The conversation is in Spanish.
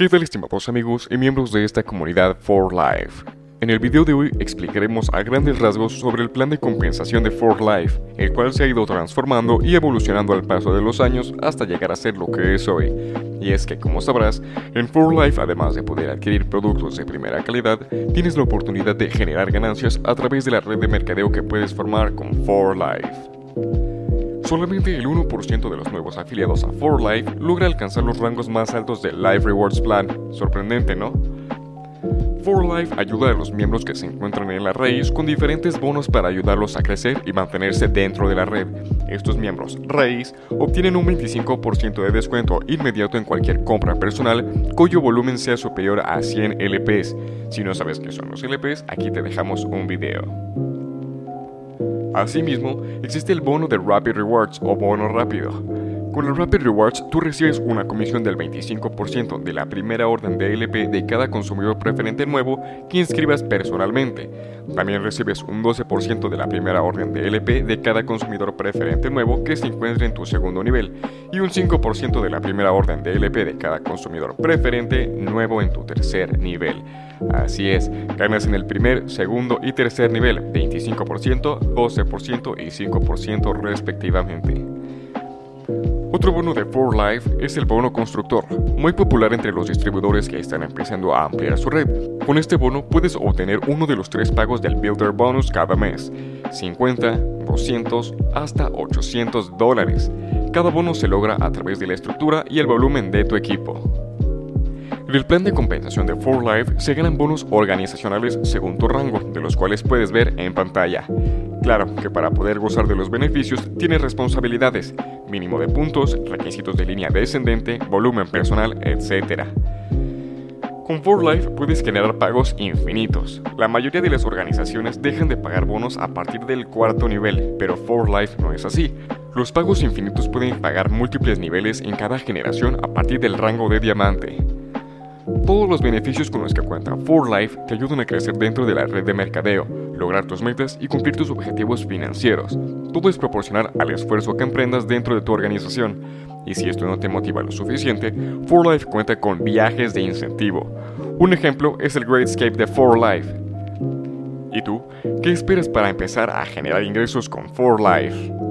¿Qué tal estimados amigos y miembros de esta comunidad For Life? En el video de hoy explicaremos a grandes rasgos sobre el plan de compensación de For Life, el cual se ha ido transformando y evolucionando al paso de los años hasta llegar a ser lo que es hoy. Y es que, como sabrás, en For Life, además de poder adquirir productos de primera calidad, tienes la oportunidad de generar ganancias a través de la red de mercadeo que puedes formar con For Life. Solamente el 1% de los nuevos afiliados a 4Life logra alcanzar los rangos más altos del Life Rewards Plan. Sorprendente, ¿no? 4Life ayuda a los miembros que se encuentran en la raíz con diferentes bonos para ayudarlos a crecer y mantenerse dentro de la red. Estos miembros raíz obtienen un 25% de descuento inmediato en cualquier compra personal cuyo volumen sea superior a 100 LPs. Si no sabes qué son los LPs, aquí te dejamos un video. Asimismo, existe el bono de Rapid Rewards o bono rápido. Con el Rapid Rewards tú recibes una comisión del 25% de la primera orden de LP de cada consumidor preferente nuevo que inscribas personalmente. También recibes un 12% de la primera orden de LP de cada consumidor preferente nuevo que se encuentre en tu segundo nivel y un 5% de la primera orden de LP de cada consumidor preferente nuevo en tu tercer nivel. Así es, ganas en el primer, segundo y tercer nivel 25%, 12% y 5% respectivamente. Otro bono de 4Life es el bono constructor, muy popular entre los distribuidores que están empezando a ampliar su red. Con este bono puedes obtener uno de los tres pagos del Builder Bonus cada mes, 50, 200 hasta 800 dólares. Cada bono se logra a través de la estructura y el volumen de tu equipo. El plan de compensación de 4Life se ganan bonos organizacionales según tu rango, de los cuales puedes ver en pantalla. Claro que para poder gozar de los beneficios tienes responsabilidades, mínimo de puntos, requisitos de línea descendente, volumen personal, etc. Con 4Life puedes generar pagos infinitos. La mayoría de las organizaciones dejan de pagar bonos a partir del cuarto nivel, pero 4Life no es así. Los pagos infinitos pueden pagar múltiples niveles en cada generación a partir del rango de diamante. Todos los beneficios con los que cuenta 4Life te ayudan a crecer dentro de la red de mercadeo, lograr tus metas y cumplir tus objetivos financieros. Todo es proporcional al esfuerzo que emprendas dentro de tu organización. Y si esto no te motiva lo suficiente, 4Life cuenta con viajes de incentivo. Un ejemplo es el Great Escape de 4Life. ¿Y tú? ¿Qué esperas para empezar a generar ingresos con 4Life?